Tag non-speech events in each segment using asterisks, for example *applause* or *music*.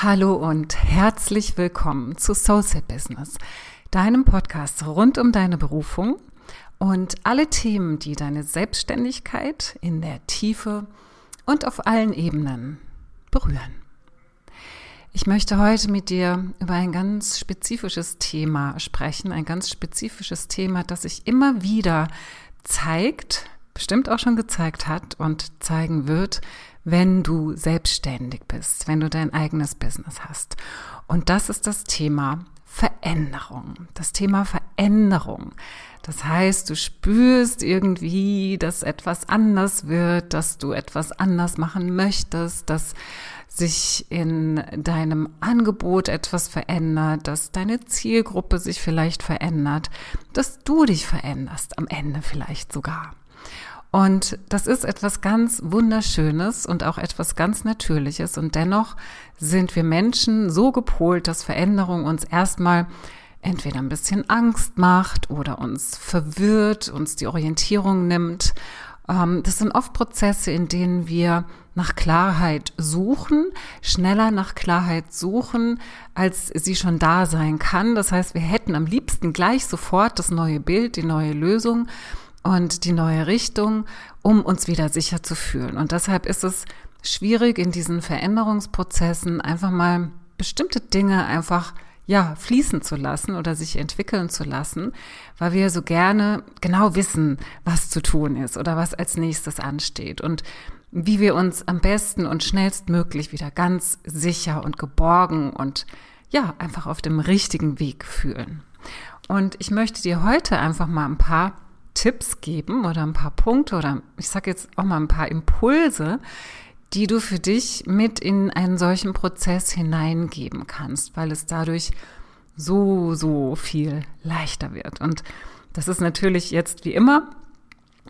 Hallo und herzlich willkommen zu Soulset Business, deinem Podcast rund um deine Berufung und alle Themen, die deine Selbstständigkeit in der Tiefe und auf allen Ebenen berühren. Ich möchte heute mit dir über ein ganz spezifisches Thema sprechen, ein ganz spezifisches Thema, das sich immer wieder zeigt, bestimmt auch schon gezeigt hat und zeigen wird, wenn du selbstständig bist, wenn du dein eigenes Business hast. Und das ist das Thema Veränderung. Das Thema Veränderung. Das heißt, du spürst irgendwie, dass etwas anders wird, dass du etwas anders machen möchtest, dass sich in deinem Angebot etwas verändert, dass deine Zielgruppe sich vielleicht verändert, dass du dich veränderst, am Ende vielleicht sogar. Und das ist etwas ganz Wunderschönes und auch etwas ganz Natürliches. Und dennoch sind wir Menschen so gepolt, dass Veränderung uns erstmal entweder ein bisschen Angst macht oder uns verwirrt, uns die Orientierung nimmt. Ähm, das sind oft Prozesse, in denen wir nach Klarheit suchen, schneller nach Klarheit suchen, als sie schon da sein kann. Das heißt, wir hätten am liebsten gleich sofort das neue Bild, die neue Lösung und die neue Richtung, um uns wieder sicher zu fühlen. Und deshalb ist es schwierig in diesen Veränderungsprozessen einfach mal bestimmte Dinge einfach ja, fließen zu lassen oder sich entwickeln zu lassen, weil wir so gerne genau wissen, was zu tun ist oder was als nächstes ansteht und wie wir uns am besten und schnellstmöglich wieder ganz sicher und geborgen und ja, einfach auf dem richtigen Weg fühlen. Und ich möchte dir heute einfach mal ein paar Tipps geben oder ein paar Punkte oder ich sage jetzt auch mal ein paar Impulse, die du für dich mit in einen solchen Prozess hineingeben kannst, weil es dadurch so, so viel leichter wird. Und das ist natürlich jetzt wie immer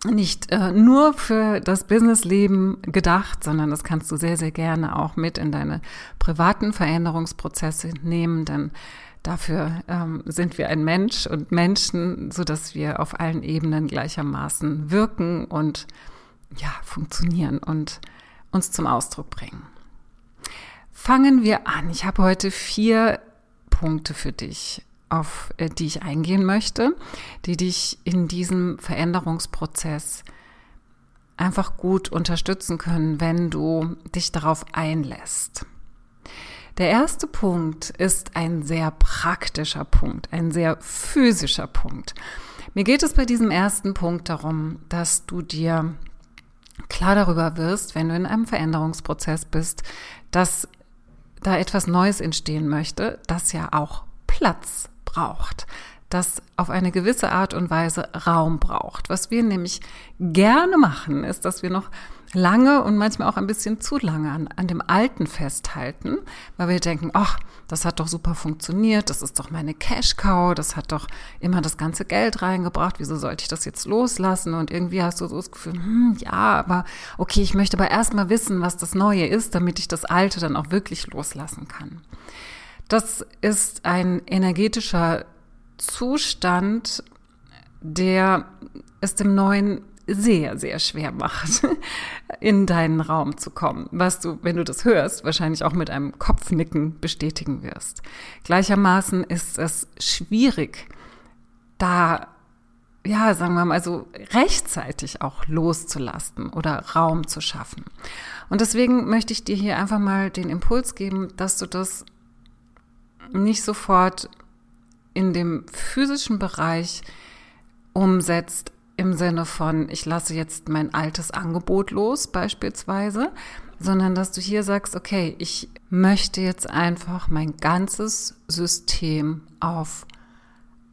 nicht äh, nur für das Businessleben gedacht, sondern das kannst du sehr, sehr gerne auch mit in deine privaten Veränderungsprozesse nehmen, denn Dafür ähm, sind wir ein Mensch und Menschen, so dass wir auf allen Ebenen gleichermaßen wirken und ja, funktionieren und uns zum Ausdruck bringen. Fangen wir an. Ich habe heute vier Punkte für dich, auf äh, die ich eingehen möchte, die dich in diesem Veränderungsprozess einfach gut unterstützen können, wenn du dich darauf einlässt. Der erste Punkt ist ein sehr praktischer Punkt, ein sehr physischer Punkt. Mir geht es bei diesem ersten Punkt darum, dass du dir klar darüber wirst, wenn du in einem Veränderungsprozess bist, dass da etwas Neues entstehen möchte, das ja auch Platz braucht das auf eine gewisse Art und Weise Raum braucht. Was wir nämlich gerne machen, ist, dass wir noch lange und manchmal auch ein bisschen zu lange an, an dem Alten festhalten, weil wir denken, ach, das hat doch super funktioniert, das ist doch meine Cash-Cow, das hat doch immer das ganze Geld reingebracht, wieso sollte ich das jetzt loslassen? Und irgendwie hast du so das Gefühl, hm, ja, aber okay, ich möchte aber erstmal wissen, was das Neue ist, damit ich das Alte dann auch wirklich loslassen kann. Das ist ein energetischer Zustand, der es dem Neuen sehr, sehr schwer macht, *laughs* in deinen Raum zu kommen, was du, wenn du das hörst, wahrscheinlich auch mit einem Kopfnicken bestätigen wirst. Gleichermaßen ist es schwierig, da, ja, sagen wir mal, so rechtzeitig auch loszulassen oder Raum zu schaffen. Und deswegen möchte ich dir hier einfach mal den Impuls geben, dass du das nicht sofort in dem physischen Bereich umsetzt, im Sinne von, ich lasse jetzt mein altes Angebot los beispielsweise, sondern dass du hier sagst, okay, ich möchte jetzt einfach mein ganzes System auf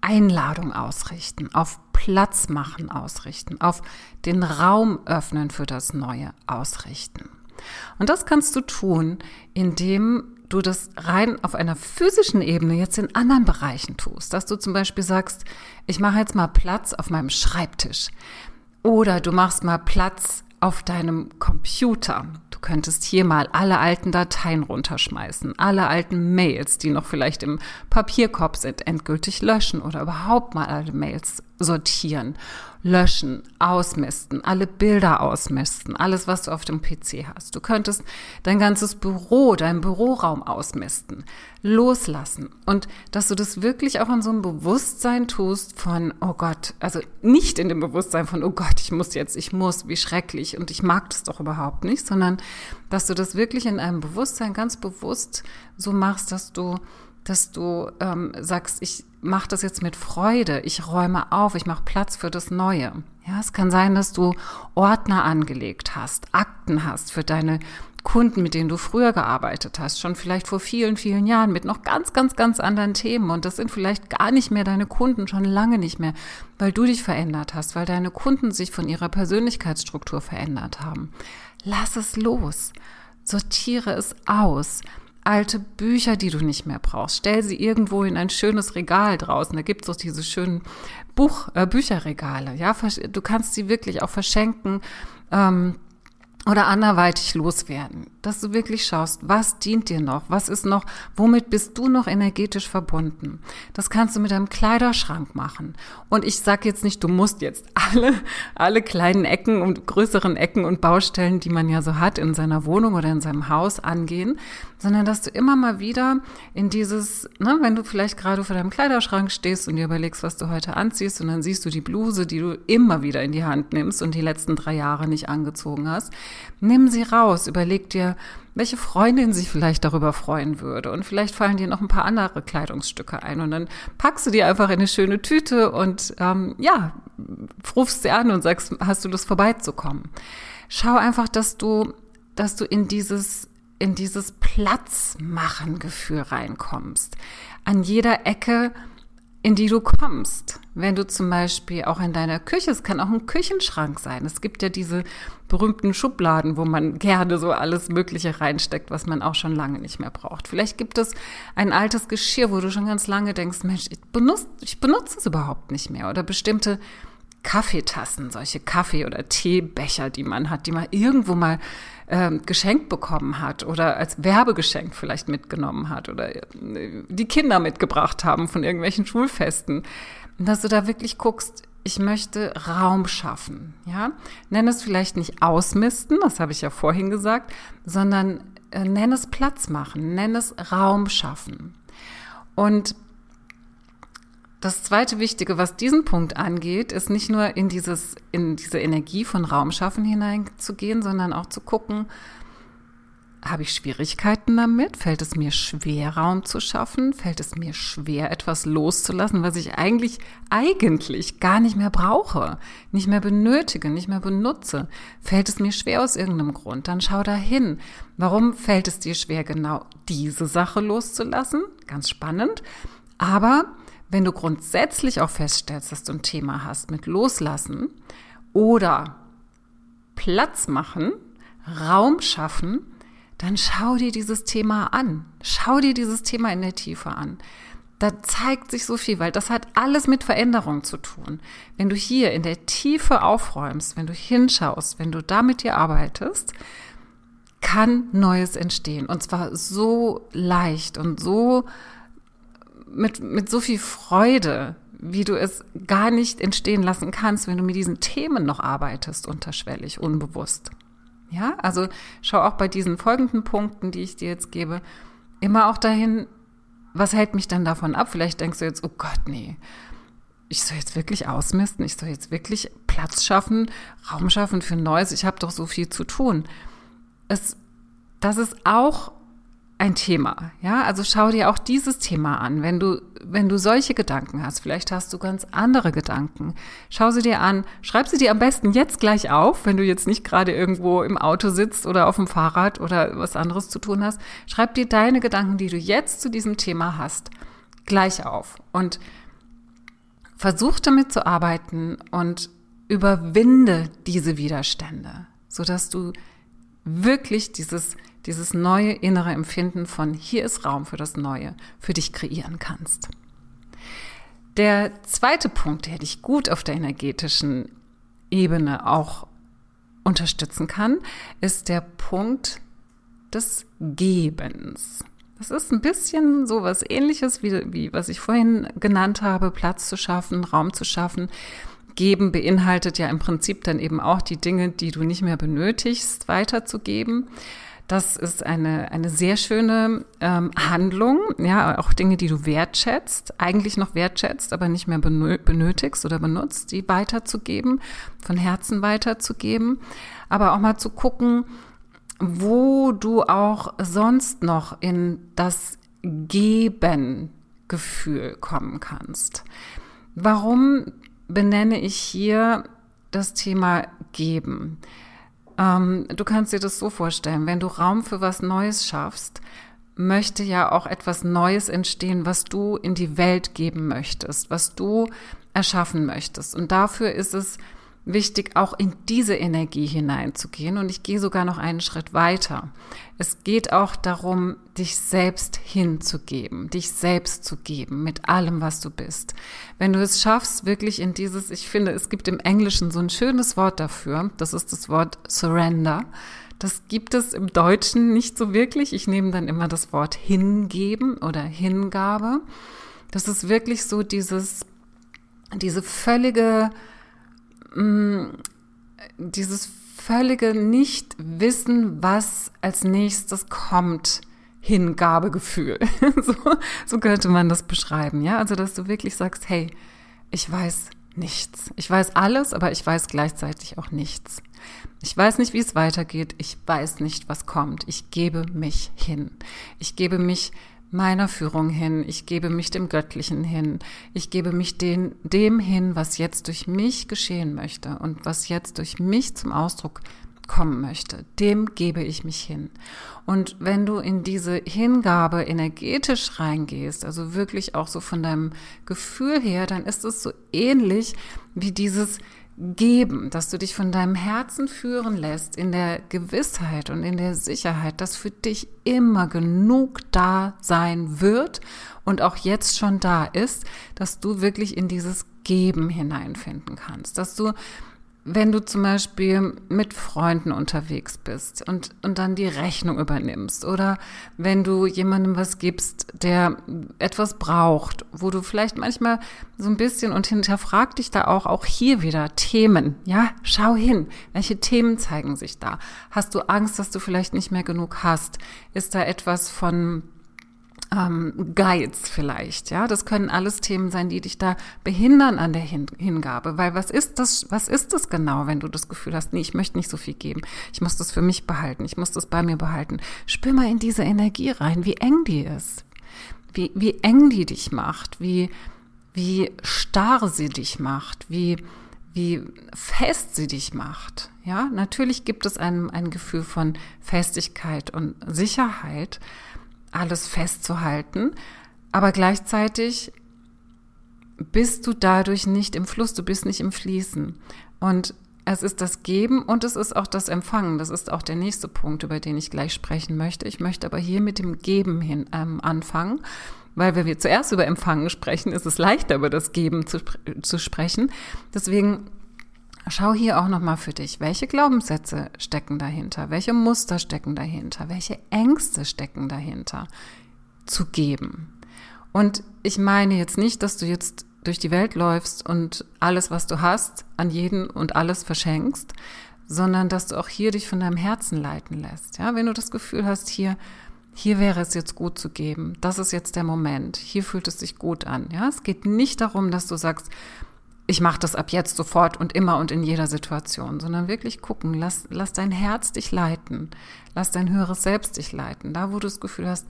Einladung ausrichten, auf Platz machen ausrichten, auf den Raum öffnen für das Neue ausrichten. Und das kannst du tun, indem du das rein auf einer physischen Ebene jetzt in anderen Bereichen tust, dass du zum Beispiel sagst, ich mache jetzt mal Platz auf meinem Schreibtisch oder du machst mal Platz auf deinem Computer. Du könntest hier mal alle alten Dateien runterschmeißen, alle alten Mails, die noch vielleicht im Papierkorb sind, endgültig löschen oder überhaupt mal alle Mails sortieren, löschen, ausmisten, alle Bilder ausmisten, alles, was du auf dem PC hast. Du könntest dein ganzes Büro, deinen Büroraum ausmisten, loslassen und dass du das wirklich auch in so einem Bewusstsein tust von, oh Gott, also nicht in dem Bewusstsein von, oh Gott, ich muss jetzt, ich muss, wie schrecklich und ich mag das doch überhaupt nicht, sondern dass du das wirklich in einem Bewusstsein ganz bewusst so machst, dass du dass du ähm, sagst, ich mache das jetzt mit Freude, ich räume auf, ich mache Platz für das Neue. Ja, es kann sein, dass du Ordner angelegt hast, Akten hast für deine Kunden, mit denen du früher gearbeitet hast, schon vielleicht vor vielen, vielen Jahren mit noch ganz, ganz, ganz anderen Themen. Und das sind vielleicht gar nicht mehr deine Kunden, schon lange nicht mehr, weil du dich verändert hast, weil deine Kunden sich von ihrer Persönlichkeitsstruktur verändert haben. Lass es los. Sortiere es aus alte Bücher, die du nicht mehr brauchst. Stell sie irgendwo in ein schönes Regal draußen. Da gibt's doch diese schönen Buch, äh, Bücherregale. Ja, du kannst sie wirklich auch verschenken. Ähm, oder anderweitig loswerden, dass du wirklich schaust, was dient dir noch, was ist noch, womit bist du noch energetisch verbunden. Das kannst du mit deinem Kleiderschrank machen. Und ich sag jetzt nicht, du musst jetzt alle, alle kleinen Ecken und größeren Ecken und Baustellen, die man ja so hat in seiner Wohnung oder in seinem Haus angehen, sondern dass du immer mal wieder in dieses, ne, wenn du vielleicht gerade vor deinem Kleiderschrank stehst und dir überlegst, was du heute anziehst und dann siehst du die Bluse, die du immer wieder in die Hand nimmst und die letzten drei Jahre nicht angezogen hast, nimm sie raus, überleg dir, welche Freundin sich vielleicht darüber freuen würde. Und vielleicht fallen dir noch ein paar andere Kleidungsstücke ein. Und dann packst du die einfach in eine schöne Tüte und ähm, ja, rufst sie an und sagst, hast du Lust vorbeizukommen? Schau einfach, dass du, dass du in dieses in dieses Platzmachen-Gefühl reinkommst. An jeder Ecke in die du kommst. Wenn du zum Beispiel auch in deiner Küche, es kann auch ein Küchenschrank sein. Es gibt ja diese berühmten Schubladen, wo man *laughs* gerne so alles Mögliche reinsteckt, was man auch schon lange nicht mehr braucht. Vielleicht gibt es ein altes Geschirr, wo du schon ganz lange denkst, Mensch, ich benutze, ich benutze es überhaupt nicht mehr. Oder bestimmte Kaffeetassen, solche Kaffee- oder Teebecher, die man hat, die man irgendwo mal äh, geschenkt bekommen hat oder als Werbegeschenk vielleicht mitgenommen hat oder äh, die Kinder mitgebracht haben von irgendwelchen Schulfesten. Dass du da wirklich guckst, ich möchte Raum schaffen, ja? Nenn es vielleicht nicht ausmisten, das habe ich ja vorhin gesagt, sondern äh, nenn es Platz machen, nenn es Raum schaffen. Und das zweite Wichtige, was diesen Punkt angeht, ist nicht nur in dieses, in diese Energie von Raumschaffen hineinzugehen, sondern auch zu gucken, habe ich Schwierigkeiten damit? Fällt es mir schwer, Raum zu schaffen? Fällt es mir schwer, etwas loszulassen, was ich eigentlich, eigentlich gar nicht mehr brauche, nicht mehr benötige, nicht mehr benutze? Fällt es mir schwer aus irgendeinem Grund? Dann schau da hin. Warum fällt es dir schwer, genau diese Sache loszulassen? Ganz spannend. Aber wenn du grundsätzlich auch feststellst, dass du ein Thema hast mit Loslassen oder Platz machen, Raum schaffen, dann schau dir dieses Thema an. Schau dir dieses Thema in der Tiefe an. Da zeigt sich so viel, weil das hat alles mit Veränderung zu tun. Wenn du hier in der Tiefe aufräumst, wenn du hinschaust, wenn du da mit dir arbeitest, kann Neues entstehen. Und zwar so leicht und so mit, mit so viel Freude, wie du es gar nicht entstehen lassen kannst, wenn du mit diesen Themen noch arbeitest, unterschwellig, unbewusst. Ja, also schau auch bei diesen folgenden Punkten, die ich dir jetzt gebe, immer auch dahin, was hält mich dann davon ab? Vielleicht denkst du jetzt, oh Gott, nee, ich soll jetzt wirklich ausmisten, ich soll jetzt wirklich Platz schaffen, Raum schaffen für Neues, ich habe doch so viel zu tun. Es, das ist auch ein Thema. Ja, also schau dir auch dieses Thema an. Wenn du, wenn du solche Gedanken hast, vielleicht hast du ganz andere Gedanken. Schau sie dir an. Schreib sie dir am besten jetzt gleich auf, wenn du jetzt nicht gerade irgendwo im Auto sitzt oder auf dem Fahrrad oder was anderes zu tun hast. Schreib dir deine Gedanken, die du jetzt zu diesem Thema hast, gleich auf und versuch damit zu arbeiten und überwinde diese Widerstände, sodass du wirklich dieses dieses neue innere Empfinden von hier ist Raum für das Neue für dich kreieren kannst. Der zweite Punkt, der dich gut auf der energetischen Ebene auch unterstützen kann, ist der Punkt des Gebens. Das ist ein bisschen so was ähnliches, wie, wie was ich vorhin genannt habe, Platz zu schaffen, Raum zu schaffen. Geben beinhaltet ja im Prinzip dann eben auch die Dinge, die du nicht mehr benötigst, weiterzugeben. Das ist eine, eine sehr schöne ähm, Handlung, ja, auch Dinge, die du wertschätzt, eigentlich noch wertschätzt, aber nicht mehr benötigst oder benutzt, die weiterzugeben, von Herzen weiterzugeben. Aber auch mal zu gucken, wo du auch sonst noch in das Geben-Gefühl kommen kannst. Warum benenne ich hier das Thema Geben? Ähm, du kannst dir das so vorstellen, wenn du Raum für was Neues schaffst, möchte ja auch etwas Neues entstehen, was du in die Welt geben möchtest, was du erschaffen möchtest. Und dafür ist es wichtig, auch in diese Energie hineinzugehen. Und ich gehe sogar noch einen Schritt weiter. Es geht auch darum, dich selbst hinzugeben, dich selbst zu geben mit allem, was du bist. Wenn du es schaffst, wirklich in dieses, ich finde, es gibt im Englischen so ein schönes Wort dafür, das ist das Wort Surrender. Das gibt es im Deutschen nicht so wirklich. Ich nehme dann immer das Wort hingeben oder Hingabe. Das ist wirklich so dieses, diese völlige, Mm, dieses völlige Nicht-Wissen, was als nächstes kommt, Hingabegefühl. *laughs* so, so könnte man das beschreiben, ja. Also, dass du wirklich sagst, hey, ich weiß nichts. Ich weiß alles, aber ich weiß gleichzeitig auch nichts. Ich weiß nicht, wie es weitergeht. Ich weiß nicht, was kommt. Ich gebe mich hin. Ich gebe mich meiner Führung hin, ich gebe mich dem Göttlichen hin, ich gebe mich den, dem hin, was jetzt durch mich geschehen möchte und was jetzt durch mich zum Ausdruck kommen möchte, dem gebe ich mich hin. Und wenn du in diese Hingabe energetisch reingehst, also wirklich auch so von deinem Gefühl her, dann ist es so ähnlich wie dieses geben, dass du dich von deinem Herzen führen lässt, in der Gewissheit und in der Sicherheit, dass für dich immer genug da sein wird und auch jetzt schon da ist, dass du wirklich in dieses Geben hineinfinden kannst, dass du wenn du zum Beispiel mit Freunden unterwegs bist und, und dann die Rechnung übernimmst oder wenn du jemandem was gibst, der etwas braucht, wo du vielleicht manchmal so ein bisschen und hinterfrag dich da auch, auch hier wieder Themen, ja, schau hin, welche Themen zeigen sich da? Hast du Angst, dass du vielleicht nicht mehr genug hast? Ist da etwas von ähm, Geiz vielleicht, ja, das können alles Themen sein, die dich da behindern an der Hin Hingabe, weil was ist das, was ist das genau, wenn du das Gefühl hast, nee, ich möchte nicht so viel geben, ich muss das für mich behalten, ich muss das bei mir behalten. Spür mal in diese Energie rein, wie eng die ist, wie, wie eng die dich macht, wie, wie starr sie dich macht, wie, wie fest sie dich macht. Ja, natürlich gibt es ein, ein Gefühl von Festigkeit und Sicherheit, alles festzuhalten, aber gleichzeitig bist du dadurch nicht im Fluss, du bist nicht im Fließen. Und es ist das Geben und es ist auch das Empfangen. Das ist auch der nächste Punkt, über den ich gleich sprechen möchte. Ich möchte aber hier mit dem Geben hin ähm, anfangen, weil wenn wir zuerst über Empfangen sprechen, ist es leichter über das Geben zu, zu sprechen. Deswegen Schau hier auch nochmal für dich, welche Glaubenssätze stecken dahinter, welche Muster stecken dahinter, welche Ängste stecken dahinter zu geben. Und ich meine jetzt nicht, dass du jetzt durch die Welt läufst und alles, was du hast, an jeden und alles verschenkst, sondern dass du auch hier dich von deinem Herzen leiten lässt. Ja, wenn du das Gefühl hast, hier, hier wäre es jetzt gut zu geben, das ist jetzt der Moment, hier fühlt es sich gut an. Ja, es geht nicht darum, dass du sagst, ich mache das ab jetzt sofort und immer und in jeder Situation, sondern wirklich gucken, lass, lass dein Herz dich leiten, lass dein höheres Selbst dich leiten, da wo du das Gefühl hast,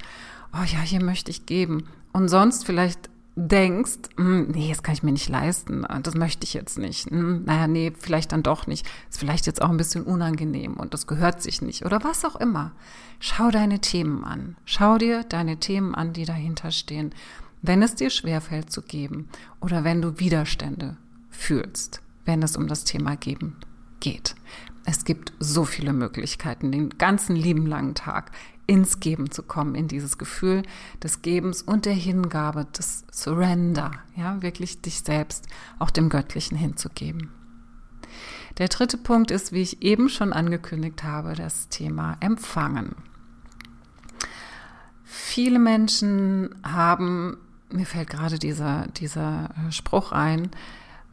oh ja, hier möchte ich geben. Und sonst vielleicht denkst, hm, nee, das kann ich mir nicht leisten, das möchte ich jetzt nicht, hm, naja, nee, vielleicht dann doch nicht, ist vielleicht jetzt auch ein bisschen unangenehm und das gehört sich nicht oder was auch immer. Schau deine Themen an, schau dir deine Themen an, die dahinter stehen, wenn es dir schwerfällt zu geben oder wenn du Widerstände fühlst, wenn es um das Thema Geben geht. Es gibt so viele Möglichkeiten, den ganzen lieben langen Tag ins Geben zu kommen, in dieses Gefühl des Gebens und der Hingabe, des Surrender, ja, wirklich dich selbst auch dem Göttlichen hinzugeben. Der dritte Punkt ist, wie ich eben schon angekündigt habe, das Thema Empfangen. viele Menschen haben, mir fällt gerade dieser, dieser äh, Spruch ein,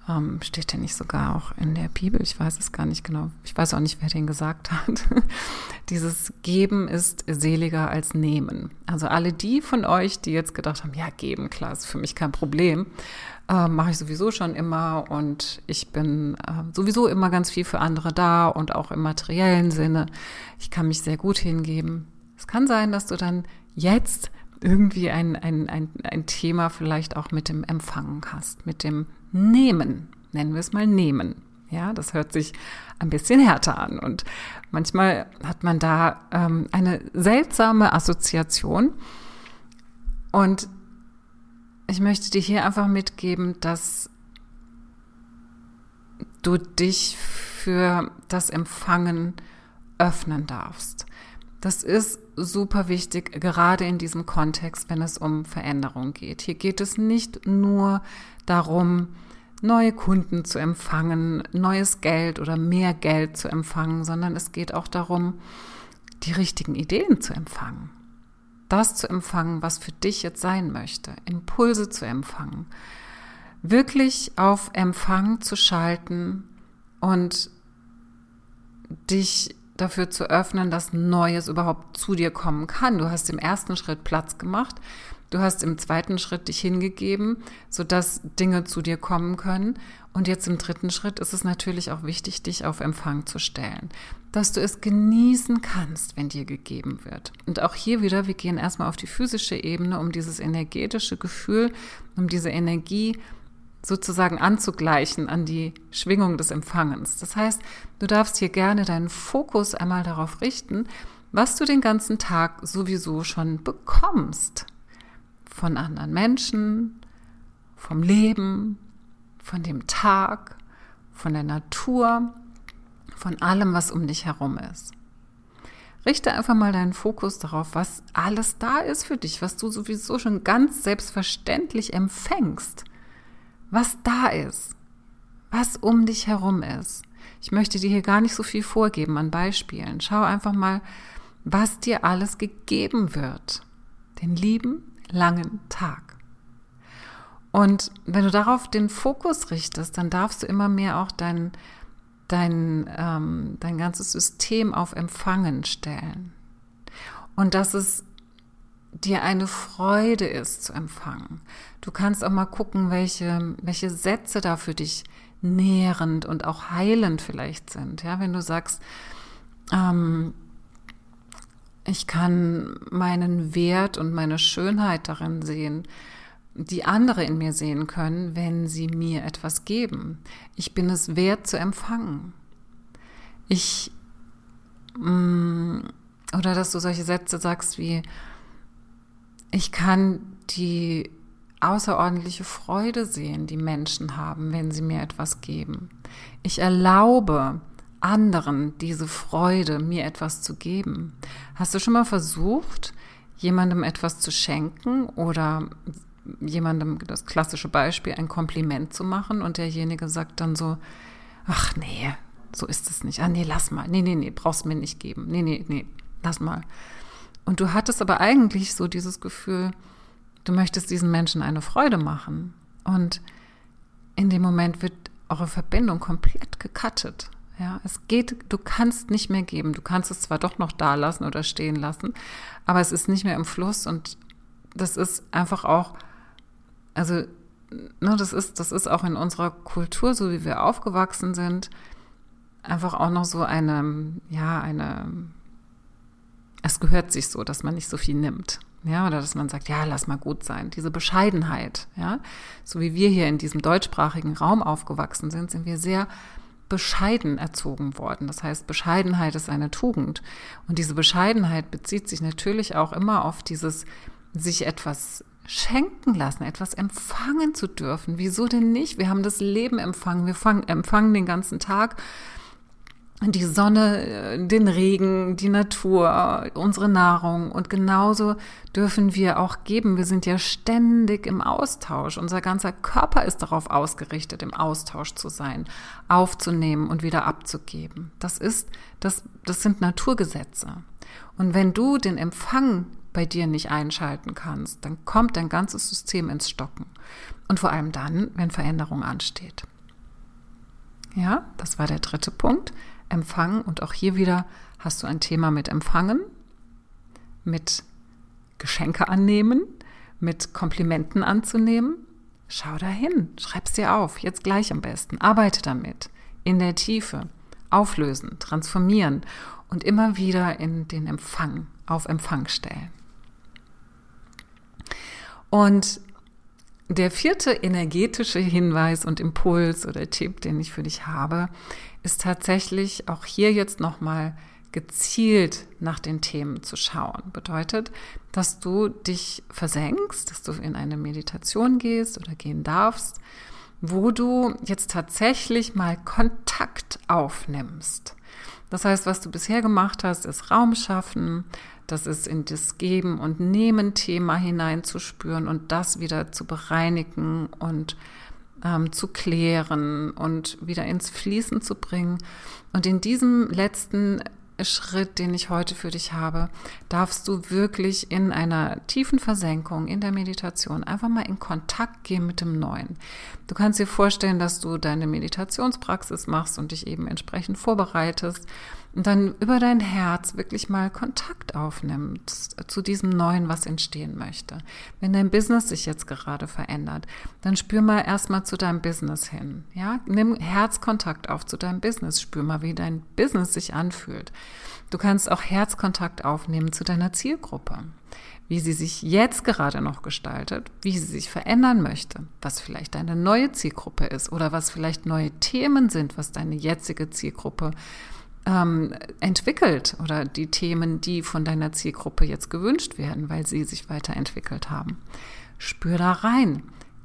ähm, steht der nicht sogar auch in der Bibel? Ich weiß es gar nicht genau. Ich weiß auch nicht, wer den gesagt hat. *laughs* Dieses Geben ist seliger als Nehmen. Also alle die von euch, die jetzt gedacht haben, ja, geben, klar, ist für mich kein Problem, äh, mache ich sowieso schon immer und ich bin äh, sowieso immer ganz viel für andere da und auch im materiellen Sinne. Ich kann mich sehr gut hingeben. Es kann sein, dass du dann jetzt irgendwie ein, ein, ein, ein Thema vielleicht auch mit dem Empfangen hast, mit dem Nehmen, nennen wir es mal Nehmen. Ja, das hört sich ein bisschen härter an und manchmal hat man da ähm, eine seltsame Assoziation. Und ich möchte dir hier einfach mitgeben, dass du dich für das Empfangen öffnen darfst. Das ist super wichtig, gerade in diesem Kontext, wenn es um Veränderung geht. Hier geht es nicht nur darum, neue Kunden zu empfangen, neues Geld oder mehr Geld zu empfangen, sondern es geht auch darum, die richtigen Ideen zu empfangen. Das zu empfangen, was für dich jetzt sein möchte. Impulse zu empfangen. Wirklich auf Empfang zu schalten und dich dafür zu öffnen, dass Neues überhaupt zu dir kommen kann. Du hast im ersten Schritt Platz gemacht. Du hast im zweiten Schritt dich hingegeben, sodass Dinge zu dir kommen können. Und jetzt im dritten Schritt ist es natürlich auch wichtig, dich auf Empfang zu stellen, dass du es genießen kannst, wenn dir gegeben wird. Und auch hier wieder, wir gehen erstmal auf die physische Ebene, um dieses energetische Gefühl, um diese Energie sozusagen anzugleichen an die Schwingung des Empfangens. Das heißt, du darfst hier gerne deinen Fokus einmal darauf richten, was du den ganzen Tag sowieso schon bekommst. Von anderen Menschen, vom Leben, von dem Tag, von der Natur, von allem, was um dich herum ist. Richte einfach mal deinen Fokus darauf, was alles da ist für dich, was du sowieso schon ganz selbstverständlich empfängst was da ist, was um dich herum ist. Ich möchte dir hier gar nicht so viel vorgeben an Beispielen. Schau einfach mal, was dir alles gegeben wird. Den lieben langen Tag. Und wenn du darauf den Fokus richtest, dann darfst du immer mehr auch dein, dein, ähm, dein ganzes System auf Empfangen stellen. Und dass es dir eine Freude ist zu empfangen. Du kannst auch mal gucken, welche, welche Sätze da für dich nährend und auch heilend vielleicht sind. Ja, wenn du sagst, ähm, ich kann meinen Wert und meine Schönheit darin sehen, die andere in mir sehen können, wenn sie mir etwas geben. Ich bin es wert zu empfangen. Ich, mh, mm, oder dass du solche Sätze sagst wie, ich kann die außerordentliche Freude sehen, die Menschen haben, wenn sie mir etwas geben. Ich erlaube anderen diese Freude, mir etwas zu geben. Hast du schon mal versucht, jemandem etwas zu schenken oder jemandem, das klassische Beispiel, ein Kompliment zu machen und derjenige sagt dann so, ach nee, so ist es nicht. Ah nee, lass mal. Nee, nee, nee, brauchst mir nicht geben. Nee, nee, nee, lass mal. Und du hattest aber eigentlich so dieses Gefühl, du möchtest diesen Menschen eine Freude machen. Und in dem Moment wird eure Verbindung komplett gecuttet. Ja, es geht, du kannst nicht mehr geben. Du kannst es zwar doch noch da lassen oder stehen lassen, aber es ist nicht mehr im Fluss und das ist einfach auch, also, ne, das ist, das ist auch in unserer Kultur, so wie wir aufgewachsen sind, einfach auch noch so eine, ja, eine es gehört sich so, dass man nicht so viel nimmt. Ja, oder dass man sagt, ja, lass mal gut sein. Diese Bescheidenheit, ja. So wie wir hier in diesem deutschsprachigen Raum aufgewachsen sind, sind wir sehr bescheiden erzogen worden. Das heißt, Bescheidenheit ist eine Tugend. Und diese Bescheidenheit bezieht sich natürlich auch immer auf dieses sich etwas schenken lassen, etwas empfangen zu dürfen. Wieso denn nicht? Wir haben das Leben empfangen. Wir empfangen den ganzen Tag die Sonne, äh, den Regen, die Natur, unsere Nahrung. Und genauso dürfen wir auch geben. Wir sind ja ständig im Austausch. Unser ganzer Körper ist darauf ausgerichtet, im Austausch zu sein, aufzunehmen und wieder abzugeben. Das ist, das, das sind Naturgesetze. Und wenn du den Empfang bei dir nicht einschalten kannst, dann kommt dein ganzes System ins Stocken. Und vor allem dann, wenn Veränderung ansteht. Ja, das war der dritte Punkt. Empfangen. Und auch hier wieder hast du ein Thema mit Empfangen, mit Geschenke annehmen, mit Komplimenten anzunehmen. Schau dahin, schreib's dir auf, jetzt gleich am besten. Arbeite damit, in der Tiefe, auflösen, transformieren und immer wieder in den Empfang, auf Empfang stellen. Und der vierte energetische Hinweis und Impuls oder Tipp, den ich für dich habe, ist tatsächlich auch hier jetzt nochmal gezielt nach den Themen zu schauen. Bedeutet, dass du dich versenkst, dass du in eine Meditation gehst oder gehen darfst, wo du jetzt tatsächlich mal Kontakt aufnimmst. Das heißt, was du bisher gemacht hast, ist Raum schaffen, das ist in das Geben- und Nehmen-Thema hineinzuspüren und das wieder zu bereinigen und ähm, zu klären und wieder ins Fließen zu bringen. Und in diesem letzten Schritt, den ich heute für dich habe, darfst du wirklich in einer tiefen Versenkung in der Meditation einfach mal in Kontakt gehen mit dem Neuen. Du kannst dir vorstellen, dass du deine Meditationspraxis machst und dich eben entsprechend vorbereitest und dann über dein Herz wirklich mal Kontakt aufnimmst zu diesem Neuen, was entstehen möchte. Wenn dein Business sich jetzt gerade verändert, dann spür mal erstmal zu deinem Business hin. Ja, nimm Herzkontakt auf zu deinem Business. Spür mal, wie dein Business sich anfühlt. Du kannst auch Herzkontakt aufnehmen zu deiner Zielgruppe wie sie sich jetzt gerade noch gestaltet, wie sie sich verändern möchte, was vielleicht deine neue Zielgruppe ist oder was vielleicht neue Themen sind, was deine jetzige Zielgruppe ähm, entwickelt oder die Themen, die von deiner Zielgruppe jetzt gewünscht werden, weil sie sich weiterentwickelt haben. Spür da rein.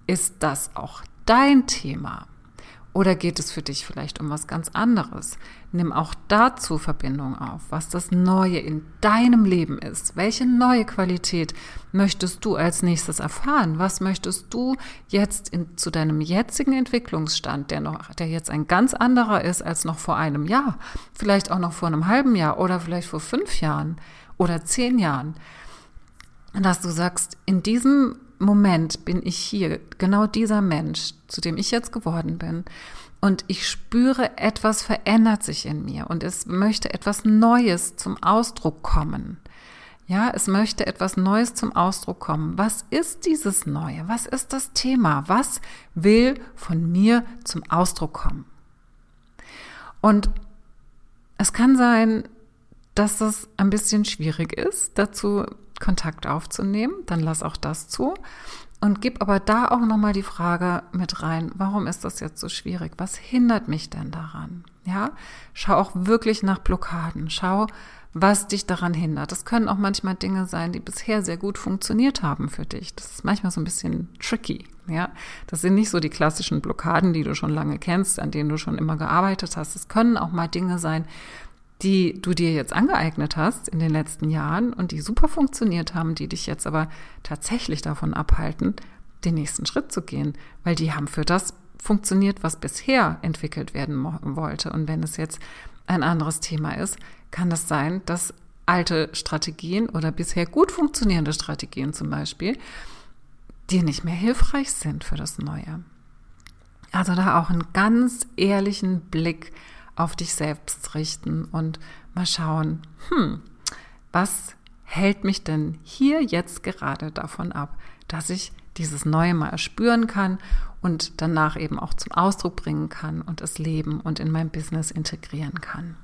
Ist das auch dein Thema? Oder geht es für dich vielleicht um was ganz anderes? Nimm auch dazu Verbindung auf, was das Neue in deinem Leben ist. Welche neue Qualität möchtest du als nächstes erfahren? Was möchtest du jetzt in, zu deinem jetzigen Entwicklungsstand, der noch, der jetzt ein ganz anderer ist als noch vor einem Jahr, vielleicht auch noch vor einem halben Jahr oder vielleicht vor fünf Jahren oder zehn Jahren? Dass du sagst, in diesem Moment bin ich hier, genau dieser Mensch, zu dem ich jetzt geworden bin. Und ich spüre, etwas verändert sich in mir und es möchte etwas Neues zum Ausdruck kommen. Ja, es möchte etwas Neues zum Ausdruck kommen. Was ist dieses Neue? Was ist das Thema? Was will von mir zum Ausdruck kommen? Und es kann sein, dass es ein bisschen schwierig ist, dazu Kontakt aufzunehmen, dann lass auch das zu und gib aber da auch nochmal die Frage mit rein, warum ist das jetzt so schwierig? Was hindert mich denn daran? Ja, schau auch wirklich nach Blockaden. Schau, was dich daran hindert. Das können auch manchmal Dinge sein, die bisher sehr gut funktioniert haben für dich. Das ist manchmal so ein bisschen tricky. Ja, das sind nicht so die klassischen Blockaden, die du schon lange kennst, an denen du schon immer gearbeitet hast. Es können auch mal Dinge sein, die du dir jetzt angeeignet hast in den letzten Jahren und die super funktioniert haben, die dich jetzt aber tatsächlich davon abhalten, den nächsten Schritt zu gehen, weil die haben für das funktioniert, was bisher entwickelt werden wollte. Und wenn es jetzt ein anderes Thema ist, kann das sein, dass alte Strategien oder bisher gut funktionierende Strategien zum Beispiel dir nicht mehr hilfreich sind für das Neue. Also da auch einen ganz ehrlichen Blick auf dich selbst richten und mal schauen, hm, was hält mich denn hier jetzt gerade davon ab, dass ich dieses Neue mal spüren kann und danach eben auch zum Ausdruck bringen kann und es leben und in mein Business integrieren kann.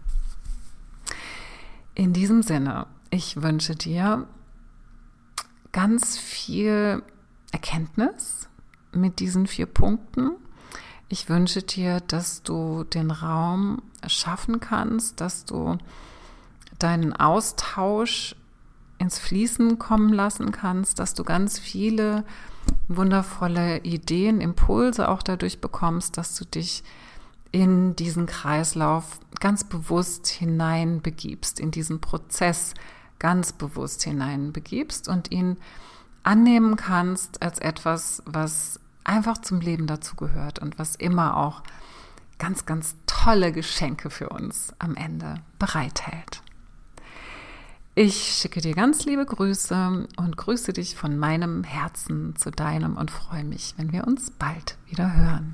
In diesem Sinne, ich wünsche dir ganz viel Erkenntnis mit diesen vier Punkten ich wünsche dir, dass du den Raum schaffen kannst, dass du deinen Austausch ins Fließen kommen lassen kannst, dass du ganz viele wundervolle Ideen, Impulse auch dadurch bekommst, dass du dich in diesen Kreislauf ganz bewusst hineinbegibst, in diesen Prozess ganz bewusst hineinbegibst und ihn annehmen kannst als etwas, was einfach zum Leben dazu gehört und was immer auch ganz, ganz tolle Geschenke für uns am Ende bereithält. Ich schicke dir ganz liebe Grüße und grüße dich von meinem Herzen zu deinem und freue mich, wenn wir uns bald wieder hören.